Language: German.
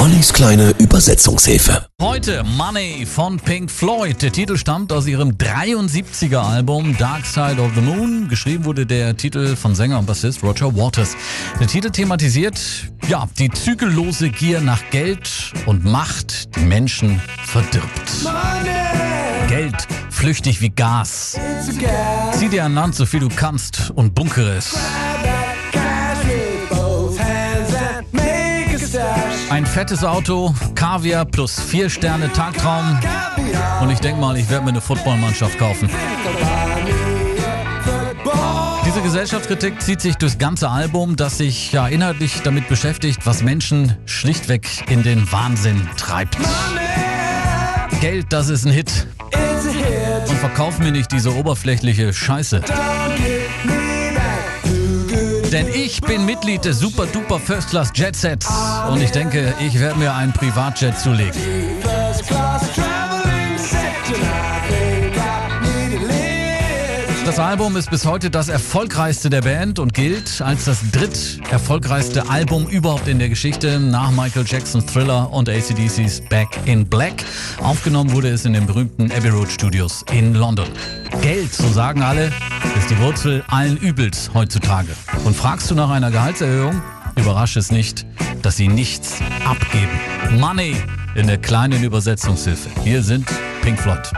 Ollis kleine Übersetzungshilfe. Heute Money von Pink Floyd. Der Titel stammt aus ihrem 73er Album Dark Side of the Moon. Geschrieben wurde der Titel von Sänger und Bassist Roger Waters. Der Titel thematisiert, ja, die zügellose Gier nach Geld und Macht, die Menschen verdirbt. Geld, flüchtig wie Gas. Zieh dir an Land, so viel du kannst und bunkere es. Ein fettes Auto, Kaviar plus vier Sterne Tagtraum. Und ich denke mal, ich werde mir eine Footballmannschaft kaufen. Diese Gesellschaftskritik zieht sich durchs ganze Album, das sich ja inhaltlich damit beschäftigt, was Menschen schlichtweg in den Wahnsinn treibt. Geld, das ist ein Hit. Und verkauf mir nicht diese oberflächliche Scheiße. Denn ich bin Mitglied des Super Duper First Class Jet Sets und ich denke, ich werde mir einen Privatjet zulegen. Das Album ist bis heute das erfolgreichste der Band und gilt als das dritt erfolgreichste Album überhaupt in der Geschichte nach Michael Jacksons Thriller und ACDC's Back in Black. Aufgenommen wurde es in den berühmten Abbey Road Studios in London. Geld, so sagen alle, ist die Wurzel allen Übels heutzutage. Und fragst du nach einer Gehaltserhöhung, überrasche es nicht, dass sie nichts abgeben. Money in der kleinen Übersetzungshilfe. Hier sind Pink Floyd.